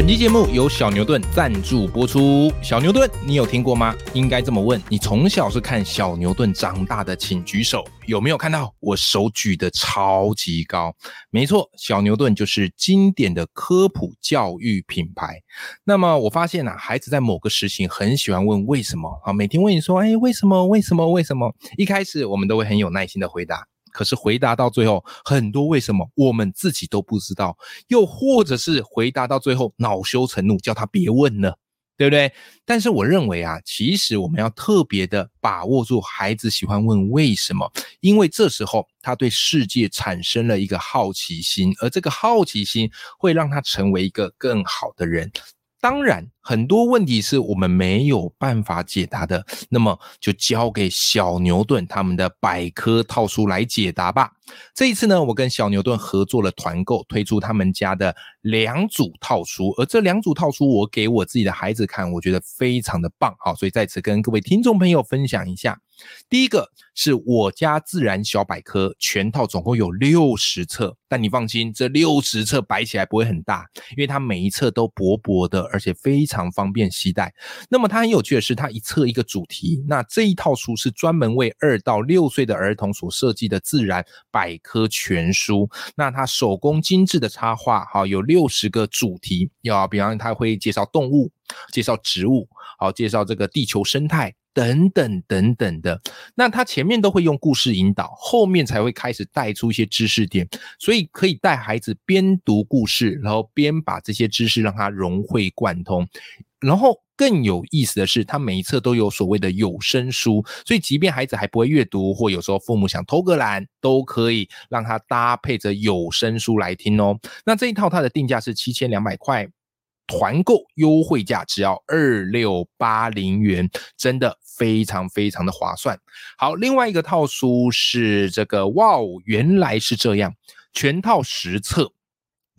本期节目由小牛顿赞助播出。小牛顿，你有听过吗？应该这么问：你从小是看小牛顿长大的，请举手。有没有看到我手举的超级高？没错，小牛顿就是经典的科普教育品牌。那么我发现啊，孩子在某个事情很喜欢问为什么啊，每天问你说，哎，为什么？为什么？为什么？一开始我们都会很有耐心的回答。可是回答到最后，很多为什么我们自己都不知道，又或者是回答到最后恼羞成怒，叫他别问了，对不对？但是我认为啊，其实我们要特别的把握住孩子喜欢问为什么，因为这时候他对世界产生了一个好奇心，而这个好奇心会让他成为一个更好的人。当然，很多问题是我们没有办法解答的，那么就交给小牛顿他们的百科套书来解答吧。这一次呢，我跟小牛顿合作了团购，推出他们家的两组套书，而这两组套书我给我自己的孩子看，我觉得非常的棒好，所以在此跟各位听众朋友分享一下。第一个是我家自然小百科全套，总共有六十册，但你放心，这六十册摆起来不会很大，因为它每一册都薄薄的，而且非常常方便携带。那么它很有趣的是，它一册一个主题。那这一套书是专门为二到六岁的儿童所设计的自然百科全书。那它手工精致的插画，好，有六十个主题，要比方它会介绍动物，介绍植物，好，介绍这个地球生态。等等等等的，那他前面都会用故事引导，后面才会开始带出一些知识点，所以可以带孩子边读故事，然后边把这些知识让他融会贯通。然后更有意思的是，他每一册都有所谓的有声书，所以即便孩子还不会阅读，或有时候父母想偷个懒，都可以让他搭配着有声书来听哦。那这一套它的定价是七千两百块。团购优惠价只要二六八零元，真的非常非常的划算。好，另外一个套书是这个，哇哦，原来是这样，全套实测。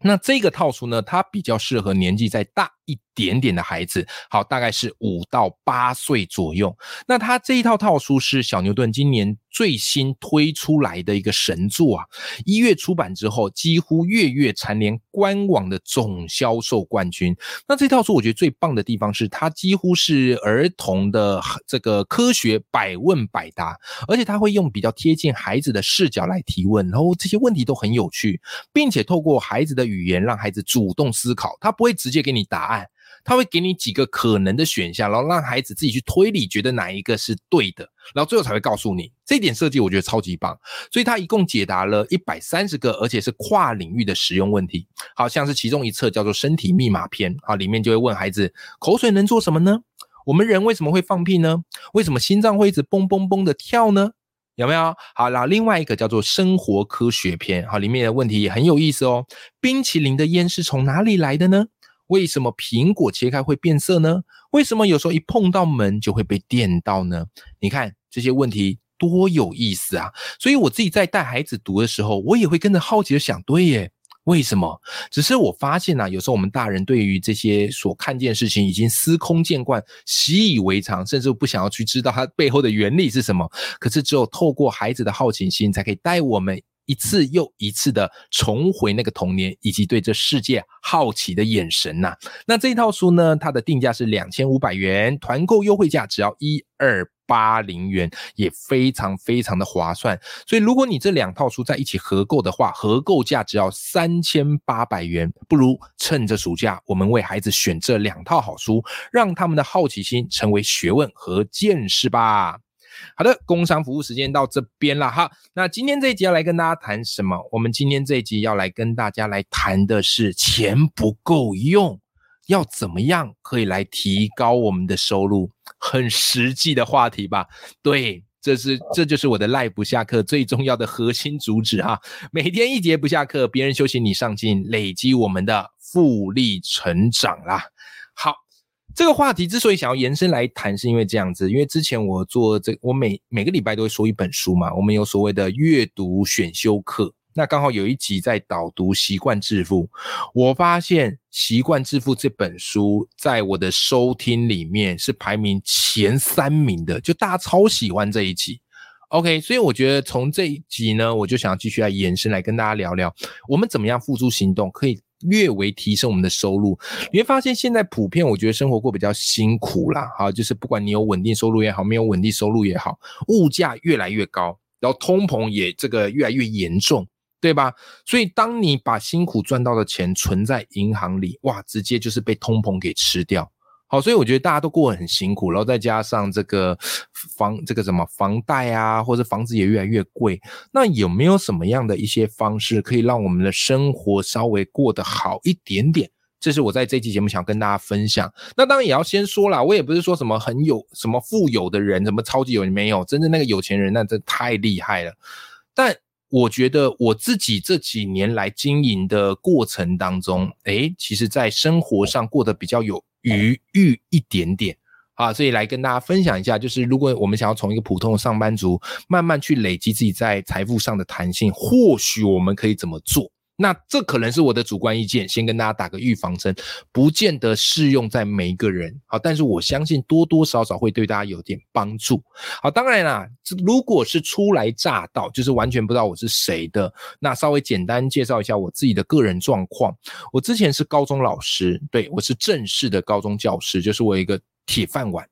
那这个套书呢，它比较适合年纪再大。一点点的孩子，好，大概是五到八岁左右。那他这一套套书是小牛顿今年最新推出来的一个神作啊！一月出版之后，几乎月月蝉联官网的总销售冠军。那这套书我觉得最棒的地方是，它几乎是儿童的这个科学百问百答，而且他会用比较贴近孩子的视角来提问，然后这些问题都很有趣，并且透过孩子的语言让孩子主动思考，他不会直接给你答案。他会给你几个可能的选项，然后让孩子自己去推理，觉得哪一个是对的，然后最后才会告诉你。这点设计我觉得超级棒，所以他一共解答了一百三十个，而且是跨领域的实用问题。好像是其中一册叫做《身体密码篇》啊，里面就会问孩子：口水能做什么呢？我们人为什么会放屁呢？为什么心脏会一直嘣嘣嘣的跳呢？有没有？好，然后另外一个叫做《生活科学篇》，好，里面的问题也很有意思哦。冰淇淋的烟是从哪里来的呢？为什么苹果切开会变色呢？为什么有时候一碰到门就会被电到呢？你看这些问题多有意思啊！所以我自己在带孩子读的时候，我也会跟着好奇的想：对耶，为什么？只是我发现啊，有时候我们大人对于这些所看见事情已经司空见惯、习以为常，甚至不想要去知道它背后的原理是什么。可是只有透过孩子的好奇心，才可以带我们。一次又一次的重回那个童年，以及对这世界好奇的眼神呐。那这一套书呢，它的定价是两千五百元，团购优惠价只要一二八零元，也非常非常的划算。所以，如果你这两套书在一起合购的话，合购价只要三千八百元。不如趁着暑假，我们为孩子选这两套好书，让他们的好奇心成为学问和见识吧。好的，工商服务时间到这边了哈。那今天这一集要来跟大家谈什么？我们今天这一集要来跟大家来谈的是钱不够用，要怎么样可以来提高我们的收入？很实际的话题吧？对，这是这就是我的赖不下课最重要的核心主旨哈。每天一节不下课，别人休息你上进，累积我们的复利成长啦。好。这个话题之所以想要延伸来谈，是因为这样子，因为之前我做这，我每每个礼拜都会说一本书嘛，我们有所谓的阅读选修课，那刚好有一集在导读《习惯致富》，我发现《习惯致富》这本书在我的收听里面是排名前三名的，就大家超喜欢这一集。OK，所以我觉得从这一集呢，我就想要继续来延伸来跟大家聊聊，我们怎么样付诸行动，可以略微提升我们的收入。你会发现现在普遍，我觉得生活过比较辛苦啦，哈，就是不管你有稳定收入也好，没有稳定收入也好，物价越来越高，然后通膨也这个越来越严重。对吧？所以当你把辛苦赚到的钱存在银行里，哇，直接就是被通膨给吃掉。好，所以我觉得大家都过得很辛苦，然后再加上这个房这个什么房贷啊，或者房子也越来越贵。那有没有什么样的一些方式可以让我们的生活稍微过得好一点点？这是我在这期节目想跟大家分享。那当然也要先说了，我也不是说什么很有什么富有的人，什么超级有钱没有？真正那个有钱人，那真太厉害了。但我觉得我自己这几年来经营的过程当中，诶，其实在生活上过得比较有余裕一点点啊，所以来跟大家分享一下，就是如果我们想要从一个普通的上班族慢慢去累积自己在财富上的弹性，或许我们可以怎么做？那这可能是我的主观意见，先跟大家打个预防针，不见得适用在每一个人。好，但是我相信多多少少会对大家有点帮助。好，当然啦，如果是初来乍到，就是完全不知道我是谁的，那稍微简单介绍一下我自己的个人状况。我之前是高中老师，对我是正式的高中教师，就是我一个铁饭碗。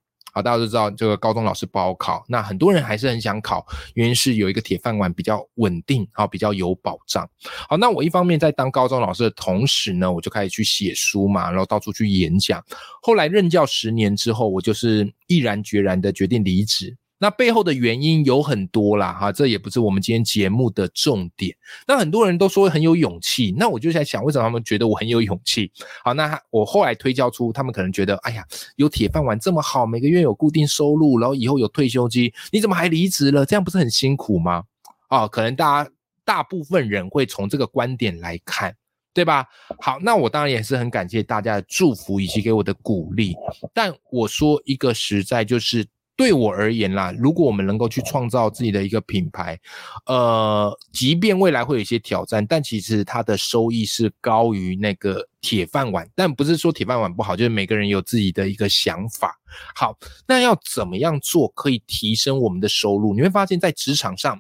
大家都知道这个高中老师不好考，那很多人还是很想考，原因是有一个铁饭碗比较稳定，啊比较有保障。好，那我一方面在当高中老师的同时呢，我就开始去写书嘛，然后到处去演讲。后来任教十年之后，我就是毅然决然的决定离职。那背后的原因有很多啦，哈，这也不是我们今天节目的重点。那很多人都说很有勇气，那我就在想，为什么他们觉得我很有勇气？好，那我后来推敲出，他们可能觉得，哎呀，有铁饭碗这么好，每个月有固定收入，然后以后有退休金，你怎么还离职了？这样不是很辛苦吗？啊，可能大家大部分人会从这个观点来看，对吧？好，那我当然也是很感谢大家的祝福以及给我的鼓励，但我说一个实在就是。对我而言啦，如果我们能够去创造自己的一个品牌，呃，即便未来会有一些挑战，但其实它的收益是高于那个铁饭碗。但不是说铁饭碗不好，就是每个人有自己的一个想法。好，那要怎么样做可以提升我们的收入？你会发现在职场上，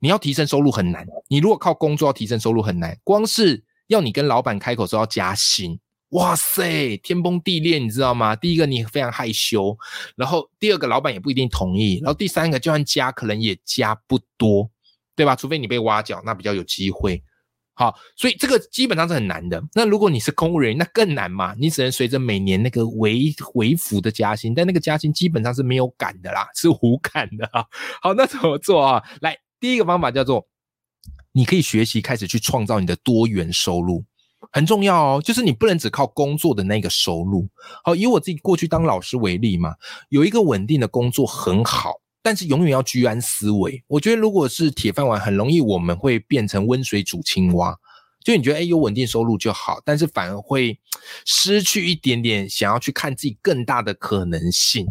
你要提升收入很难。你如果靠工作要提升收入很难，光是要你跟老板开口说要加薪。哇塞，天崩地裂，你知道吗？第一个你非常害羞，然后第二个老板也不一定同意，然后第三个就算加，可能也加不多，对吧？除非你被挖角，那比较有机会。好，所以这个基本上是很难的。那如果你是公务员，那更难嘛，你只能随着每年那个微微幅的加薪，但那个加薪基本上是没有感的啦，是无感的啊。好，那怎么做啊？来，第一个方法叫做，你可以学习开始去创造你的多元收入。很重要哦，就是你不能只靠工作的那个收入。好，以我自己过去当老师为例嘛，有一个稳定的工作很好，但是永远要居安思危。我觉得如果是铁饭碗，很容易我们会变成温水煮青蛙。就你觉得哎，有稳定收入就好，但是反而会失去一点点想要去看自己更大的可能性。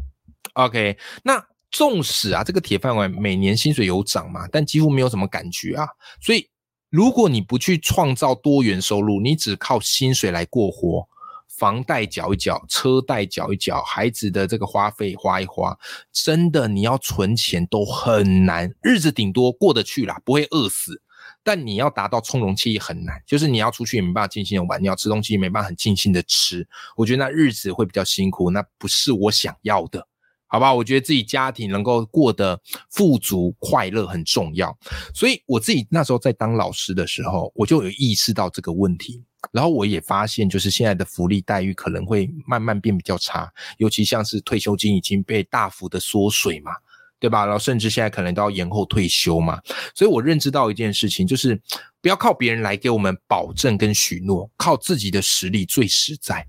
OK，那纵使啊，这个铁饭碗每年薪水有涨嘛，但几乎没有什么感觉啊，所以。如果你不去创造多元收入，你只靠薪水来过活，房贷缴一缴，车贷缴一缴，孩子的这个花费花一花，真的你要存钱都很难，日子顶多过得去啦，不会饿死。但你要达到从容期很难，就是你要出去也没办法尽兴的玩，你要吃东西也没办法很尽兴的吃，我觉得那日子会比较辛苦，那不是我想要的。好吧，我觉得自己家庭能够过得富足快乐很重要，所以我自己那时候在当老师的时候，我就有意识到这个问题。然后我也发现，就是现在的福利待遇可能会慢慢变比较差，尤其像是退休金已经被大幅的缩水嘛，对吧？然后甚至现在可能都要延后退休嘛。所以我认知到一件事情，就是不要靠别人来给我们保证跟许诺，靠自己的实力最实在。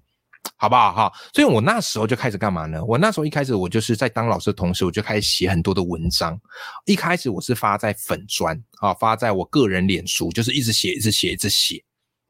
好不好哈？所以我那时候就开始干嘛呢？我那时候一开始我就是在当老师的同时，我就开始写很多的文章。一开始我是发在粉砖啊，发在我个人脸书，就是一直写，一直写，一直写。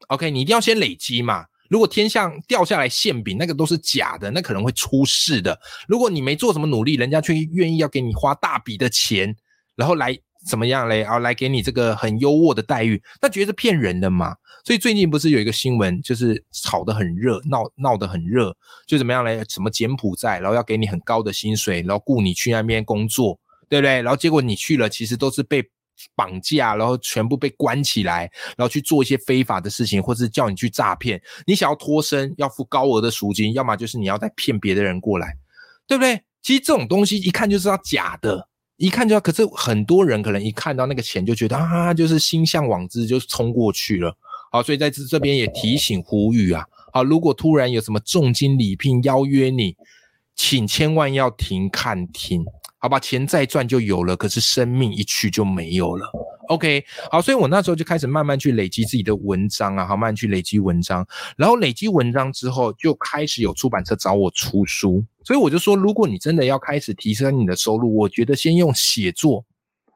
OK，你一定要先累积嘛。如果天上掉下来馅饼，那个都是假的，那可能会出事的。如果你没做什么努力，人家却愿意要给你花大笔的钱，然后来怎么样嘞？啊，来给你这个很优渥的待遇，那绝对是骗人的嘛。所以最近不是有一个新闻，就是炒得很热，闹闹得很热，就怎么样嘞？什么柬埔寨，然后要给你很高的薪水，然后雇你去那边工作，对不对？然后结果你去了，其实都是被绑架，然后全部被关起来，然后去做一些非法的事情，或是叫你去诈骗。你想要脱身，要付高额的赎金，要么就是你要再骗别的人过来，对不对？其实这种东西一看就知道假的。一看就要，可是很多人可能一看到那个钱就觉得啊，就是心向往之，就冲过去了。好，所以在这这边也提醒呼吁啊，好，如果突然有什么重金礼聘邀约你，请千万要停看听，好吧？钱再赚就有了，可是生命一去就没有了。OK，好，所以我那时候就开始慢慢去累积自己的文章啊，好，慢慢去累积文章，然后累积文章之后，就开始有出版社找我出书，所以我就说，如果你真的要开始提升你的收入，我觉得先用写作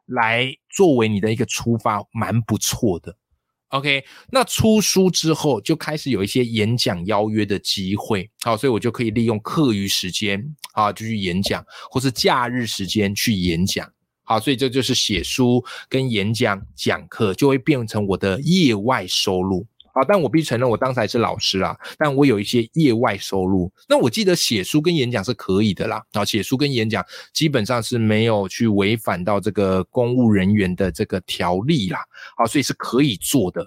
来作为你的一个出发，蛮不错的。OK，那出书之后就开始有一些演讲邀约的机会，好，所以我就可以利用课余时间啊，就去演讲，或是假日时间去演讲。好，所以这就是写书跟演讲讲课就会变成我的业外收入。好，但我必须承认，我当时还是老师啦，但我有一些业外收入。那我记得写书跟演讲是可以的啦，啊，写书跟演讲基本上是没有去违反到这个公务人员的这个条例啦，好，所以是可以做的。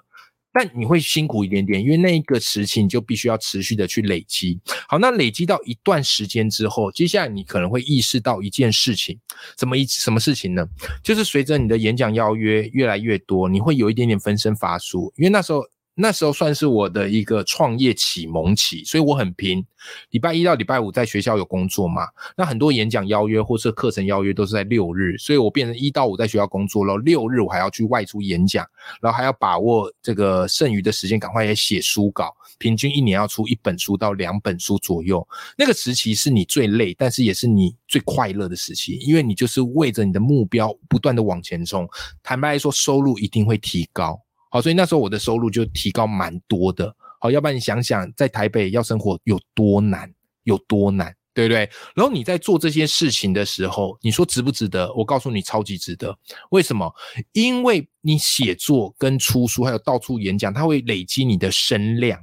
但你会辛苦一点点，因为那个时期你就必须要持续的去累积。好，那累积到一段时间之后，接下来你可能会意识到一件事情，怎么一什么事情呢？就是随着你的演讲邀约越来越多，你会有一点点分身乏术，因为那时候。那时候算是我的一个创业启蒙期，所以我很拼。礼拜一到礼拜五在学校有工作嘛，那很多演讲邀约或是课程邀约都是在六日，所以我变成一到五在学校工作了，六日我还要去外出演讲，然后还要把握这个剩余的时间，赶快也写书稿，平均一年要出一本书到两本书左右。那个时期是你最累，但是也是你最快乐的时期，因为你就是为着你的目标不断的往前冲。坦白来说，收入一定会提高。好，所以那时候我的收入就提高蛮多的。好，要不然你想想，在台北要生活有多难，有多难，对不对？然后你在做这些事情的时候，你说值不值得？我告诉你，超级值得。为什么？因为你写作跟出书，还有到处演讲，它会累积你的声量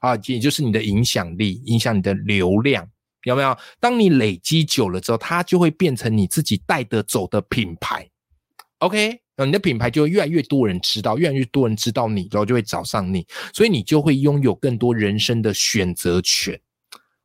啊，也就是你的影响力，影响你的流量，有没有？当你累积久了之后，它就会变成你自己带得走的品牌。OK。那你的品牌就会越来越多人知道，越来越多人知道你，然后就会找上你，所以你就会拥有更多人生的选择权。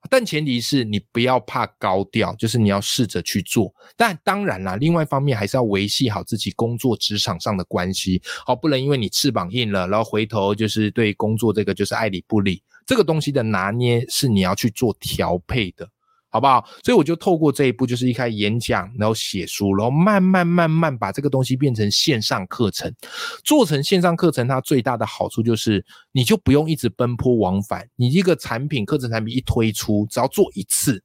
但前提是你不要怕高调，就是你要试着去做。但当然啦，另外一方面还是要维系好自己工作职场上的关系，好，不能因为你翅膀硬了，然后回头就是对工作这个就是爱理不理。这个东西的拿捏是你要去做调配的。好不好？所以我就透过这一步，就是一开始演讲，然后写书，然后慢慢慢慢把这个东西变成线上课程。做成线上课程，它最大的好处就是，你就不用一直奔波往返。你一个产品、课程产品一推出，只要做一次，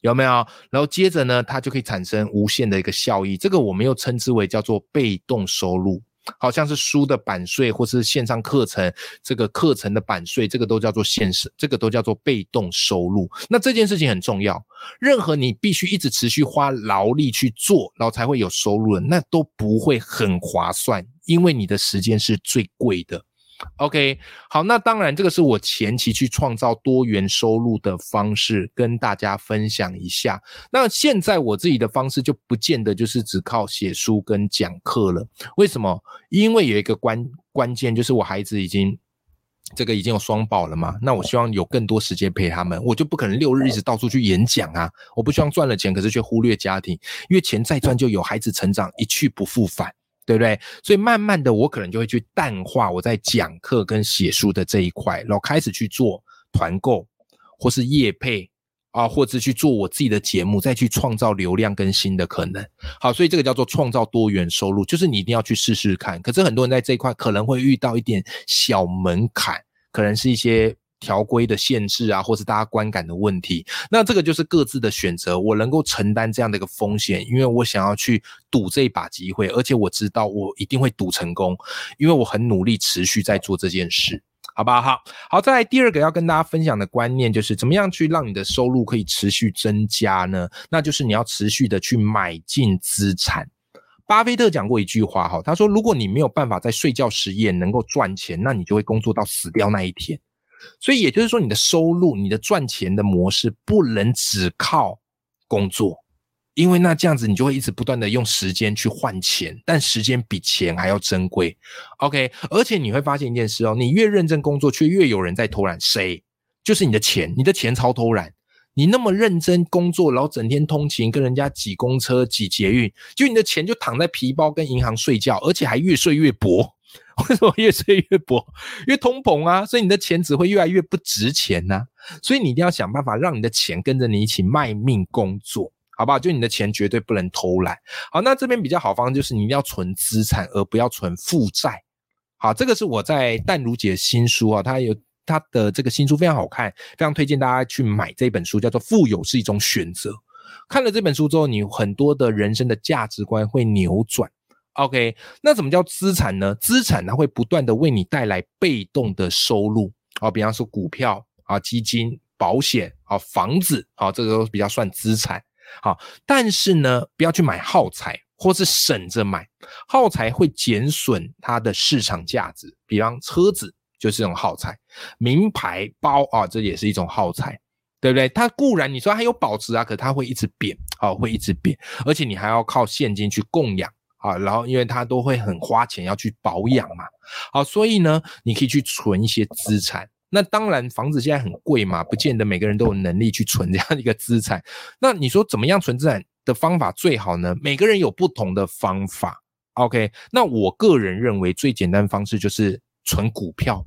有没有？然后接着呢，它就可以产生无限的一个效益。这个我们又称之为叫做被动收入。好像是书的版税，或是线上课程这个课程的版税，这个都叫做现实，这个都叫做被动收入。那这件事情很重要，任何你必须一直持续花劳力去做，然后才会有收入的，那都不会很划算，因为你的时间是最贵的。OK，好，那当然，这个是我前期去创造多元收入的方式，跟大家分享一下。那现在我自己的方式就不见得就是只靠写书跟讲课了。为什么？因为有一个关关键，就是我孩子已经这个已经有双保了嘛。那我希望有更多时间陪他们，我就不可能六日一直到处去演讲啊。我不希望赚了钱，可是却忽略家庭，因为钱再赚就有，孩子成长一去不复返。对不对？所以慢慢的，我可能就会去淡化我在讲课跟写书的这一块，然后开始去做团购，或是业配啊，或者去做我自己的节目，再去创造流量跟新的可能。好，所以这个叫做创造多元收入，就是你一定要去试试看。可是很多人在这一块可能会遇到一点小门槛，可能是一些。条规的限制啊，或是大家观感的问题，那这个就是各自的选择。我能够承担这样的一个风险，因为我想要去赌这一把机会，而且我知道我一定会赌成功，因为我很努力，持续在做这件事，好不好？好，好。再来第二个要跟大家分享的观念就是，怎么样去让你的收入可以持续增加呢？那就是你要持续的去买进资产。巴菲特讲过一句话哈，他说：“如果你没有办法在睡觉时也能够赚钱，那你就会工作到死掉那一天。”所以也就是说，你的收入、你的赚钱的模式不能只靠工作，因为那这样子你就会一直不断的用时间去换钱，但时间比钱还要珍贵。OK，而且你会发现一件事哦，你越认真工作，却越有人在偷懒。谁？就是你的钱，你的钱超偷懒。你那么认真工作，然后整天通勤，跟人家挤公车、挤捷运，就你的钱就躺在皮包跟银行睡觉，而且还越睡越薄。为什么越吹越薄？越通膨啊，所以你的钱只会越来越不值钱呐。所以你一定要想办法让你的钱跟着你一起卖命工作，好不好？就你的钱绝对不能偷懒。好，那这边比较好方就是你一定要存资产，而不要存负债。好，这个是我在淡如姐新书啊，它有。她的这个新书非常好看，非常推荐大家去买这本书，叫做《富有是一种选择》。看了这本书之后，你很多的人生的价值观会扭转。OK，那怎么叫资产呢？资产它会不断的为你带来被动的收入啊，比方说股票啊、基金、保险啊、房子啊，这个都比较算资产。好，但是呢，不要去买耗材，或是省着买耗材会减损它的市场价值，比方车子。就是这种耗材，名牌包啊，这也是一种耗材，对不对？它固然你说它有保值啊，可它会一直贬啊，会一直贬，而且你还要靠现金去供养啊，然后因为它都会很花钱要去保养嘛，好，所以呢，你可以去存一些资产。那当然，房子现在很贵嘛，不见得每个人都有能力去存这样一个资产。那你说怎么样存资产的方法最好呢？每个人有不同的方法。OK，那我个人认为最简单方式就是存股票。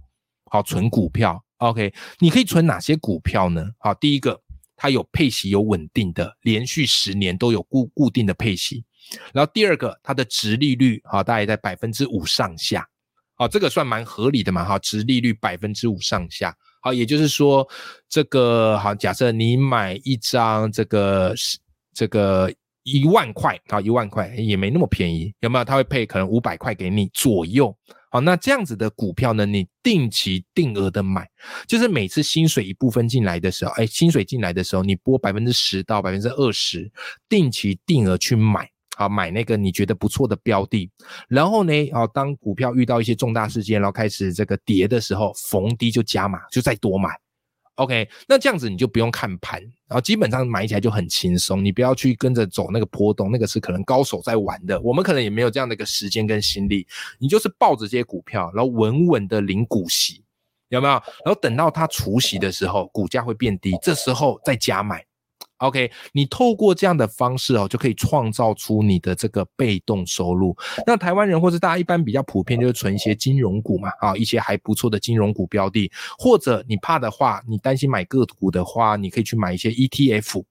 好，存股票，OK，你可以存哪些股票呢？好，第一个，它有配息，有稳定的，连续十年都有固固定的配息。然后第二个，它的值利率，好，大概在百分之五上下，好，这个算蛮合理的嘛，哈，值利率百分之五上下，好，也就是说，这个好，假设你买一张这个这个一万块，啊，一万块也没那么便宜，有没有？他会配可能五百块给你左右。好，那这样子的股票呢？你定期定额的买，就是每次薪水一部分进来的时候，哎，薪水进来的时候，你拨百分之十到百分之二十，定期定额去买，好，买那个你觉得不错的标的，然后呢，好，当股票遇到一些重大事件，然后开始这个跌的时候，逢低就加码，就再多买。OK，那这样子你就不用看盘，然后基本上买起来就很轻松。你不要去跟着走那个波动，那个是可能高手在玩的。我们可能也没有这样的一个时间跟心力。你就是抱着这些股票，然后稳稳的领股息，有没有？然后等到它除息的时候，股价会变低，这时候再加买。OK，你透过这样的方式哦，就可以创造出你的这个被动收入。那台湾人或者大家一般比较普遍就是存一些金融股嘛，啊，一些还不错的金融股标的，或者你怕的话，你担心买个股的话，你可以去买一些 ETF，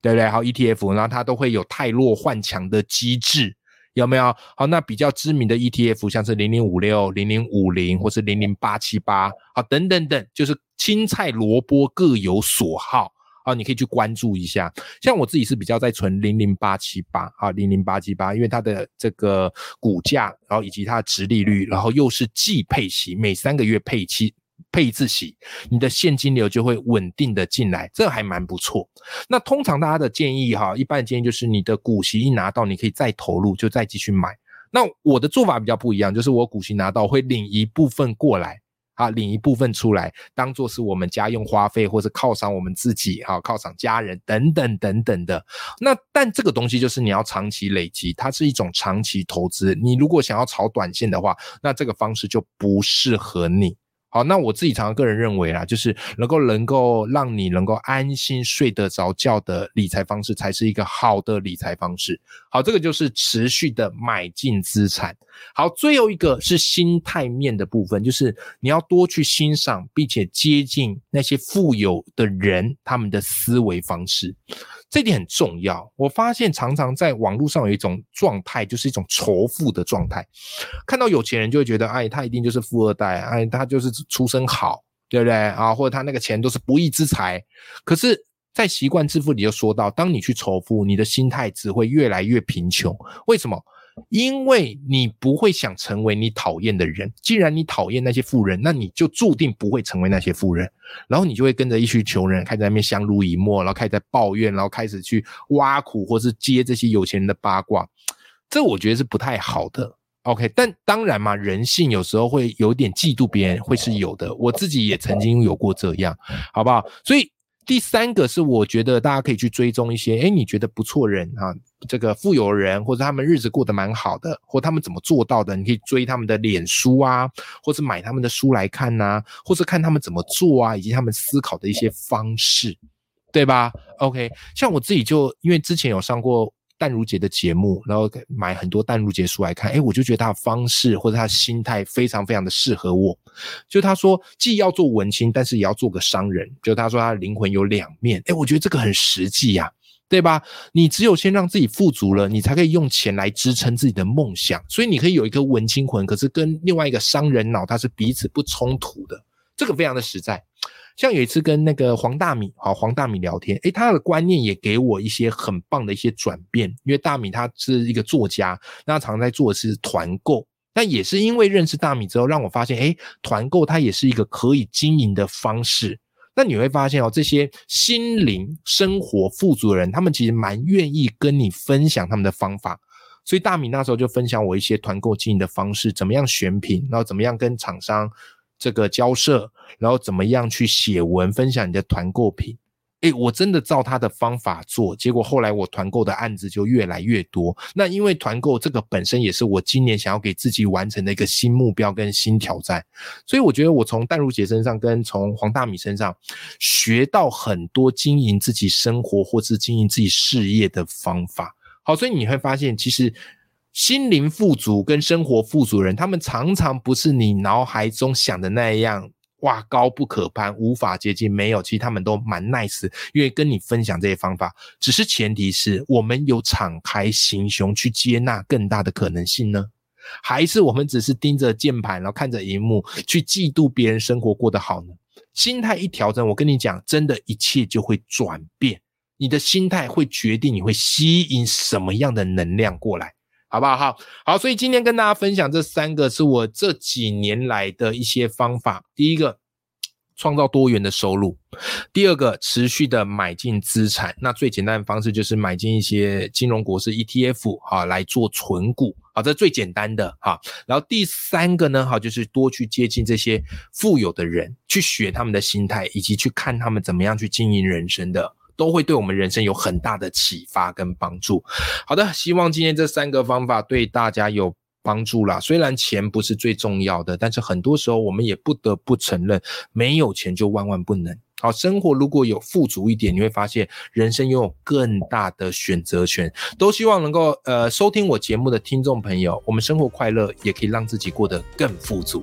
对不对？好，ETF，然后它都会有太弱换强的机制，有没有？好，那比较知名的 ETF 像是零零五六、零零五零或是零零八七八，好，等等等，就是青菜萝卜各有所好。啊，你可以去关注一下，像我自己是比较在存零零八七八啊，零零八七八，因为它的这个股价，然后以及它的值利率，然后又是季配息，每三个月配期配一次息，你的现金流就会稳定的进来，这还蛮不错。那通常大家的建议哈，一般的建议就是你的股息一拿到，你可以再投入，就再继续买。那我的做法比较不一样，就是我股息拿到会领一部分过来。啊，领一部分出来，当做是我们家用花费，或者犒赏我们自己，哈，犒赏家人等等等等的。那但这个东西就是你要长期累积，它是一种长期投资。你如果想要炒短线的话，那这个方式就不适合你。好，那我自己常常个人认为啦，就是能够能够让你能够安心睡得着觉的理财方式，才是一个好的理财方式。好，这个就是持续的买进资产。好，最后一个是心态面的部分，就是你要多去欣赏并且接近那些富有的人他们的思维方式。这点很重要。我发现常常在网络上有一种状态，就是一种仇富的状态。看到有钱人就会觉得，哎，他一定就是富二代，哎，他就是出身好，对不对啊？或者他那个钱都是不义之财。可是，在习惯致富里就说到，当你去仇富，你的心态只会越来越贫穷。为什么？因为你不会想成为你讨厌的人，既然你讨厌那些富人，那你就注定不会成为那些富人，然后你就会跟着一群穷人，开始在那边相濡以沫，然后开始在抱怨，然后开始去挖苦或是接这些有钱人的八卦。这我觉得是不太好的。OK，但当然嘛，人性有时候会有点嫉妒别人，会是有的。我自己也曾经有过这样，好不好？所以第三个是，我觉得大家可以去追踪一些，哎，你觉得不错人啊，这个富有人或者他们日子过得蛮好的，或他们怎么做到的，你可以追他们的脸书啊，或者买他们的书来看呐，或者看他们怎么做啊，以及他们思考的一些方式，对吧？OK，像我自己就因为之前有上过。淡如姐的节目，然后买很多淡如姐书来看，哎，我就觉得她的方式或者她的心态非常非常的适合我。就她说，既要做文青，但是也要做个商人。就她说，她的灵魂有两面，哎，我觉得这个很实际呀，对吧？你只有先让自己富足了，你才可以用钱来支撑自己的梦想。所以你可以有一个文青魂，可是跟另外一个商人脑，它是彼此不冲突的。这个非常的实在。像有一次跟那个黄大米，好黄大米聊天，诶，他的观念也给我一些很棒的一些转变。因为大米他是一个作家，那常在做的是团购，但也是因为认识大米之后，让我发现，诶，团购它也是一个可以经营的方式。那你会发现哦，这些心灵生活富足的人，他们其实蛮愿意跟你分享他们的方法。所以大米那时候就分享我一些团购经营的方式，怎么样选品，然后怎么样跟厂商。这个交涉，然后怎么样去写文分享你的团购品？诶，我真的照他的方法做，结果后来我团购的案子就越来越多。那因为团购这个本身也是我今年想要给自己完成的一个新目标跟新挑战，所以我觉得我从淡如姐身上跟从黄大米身上学到很多经营自己生活或是经营自己事业的方法。好，所以你会发现其实。心灵富足跟生活富足人，他们常常不是你脑海中想的那样，哇，高不可攀，无法接近。没有，其实他们都蛮 nice，愿意跟你分享这些方法。只是前提是我们有敞开心胸去接纳更大的可能性呢，还是我们只是盯着键盘，然后看着荧幕去嫉妒别人生活过得好呢？心态一调整，我跟你讲，真的一切就会转变。你的心态会决定你会吸引什么样的能量过来。好不好？好，好，所以今天跟大家分享这三个是我这几年来的一些方法。第一个，创造多元的收入；第二个，持续的买进资产。那最简单的方式就是买进一些金融国是 ETF，啊，来做存股，好，这最简单的哈。然后第三个呢，哈，就是多去接近这些富有的人，去学他们的心态，以及去看他们怎么样去经营人生的。都会对我们人生有很大的启发跟帮助。好的，希望今天这三个方法对大家有帮助啦。虽然钱不是最重要的，但是很多时候我们也不得不承认，没有钱就万万不能。好，生活如果有富足一点，你会发现人生拥有更大的选择权。都希望能够呃收听我节目的听众朋友，我们生活快乐，也可以让自己过得更富足。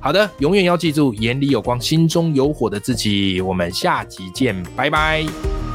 好的，永远要记住眼里有光，心中有火的自己。我们下集见，拜拜。